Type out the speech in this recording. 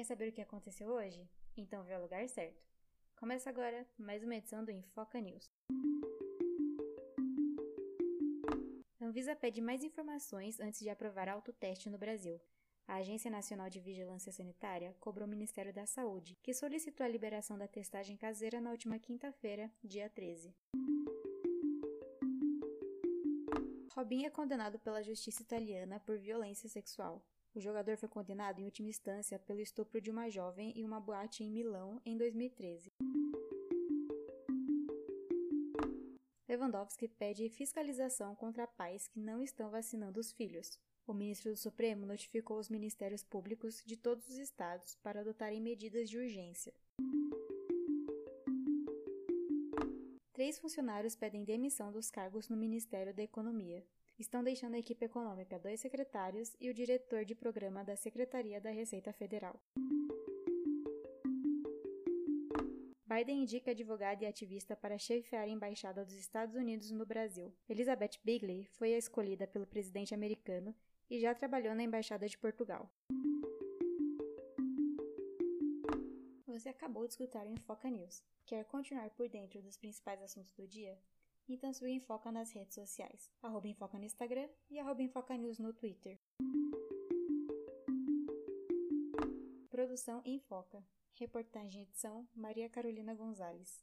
Quer saber o que aconteceu hoje? Então veio ao lugar certo. Começa agora mais uma edição do Infoca News. A Anvisa pede mais informações antes de aprovar autoteste no Brasil. A Agência Nacional de Vigilância Sanitária cobrou o Ministério da Saúde, que solicitou a liberação da testagem caseira na última quinta-feira, dia 13. Robin é condenado pela justiça italiana por violência sexual. O jogador foi condenado em última instância pelo estupro de uma jovem em uma boate em Milão em 2013. Lewandowski pede fiscalização contra pais que não estão vacinando os filhos. O ministro do Supremo notificou os ministérios públicos de todos os estados para adotarem medidas de urgência. Três funcionários pedem demissão dos cargos no Ministério da Economia estão deixando a equipe econômica dois secretários e o diretor de programa da Secretaria da Receita Federal. Biden indica advogada e ativista para chefiar a embaixada dos Estados Unidos no Brasil. Elizabeth Bigley foi a escolhida pelo presidente americano e já trabalhou na embaixada de Portugal. Você acabou de escutar o Infoca News. Quer continuar por dentro dos principais assuntos do dia? Então siga Infoca nas redes sociais, arroba Infoca no Instagram e arroba Infoca News no Twitter. Produção Infoca. Reportagem e edição Maria Carolina Gonzalez.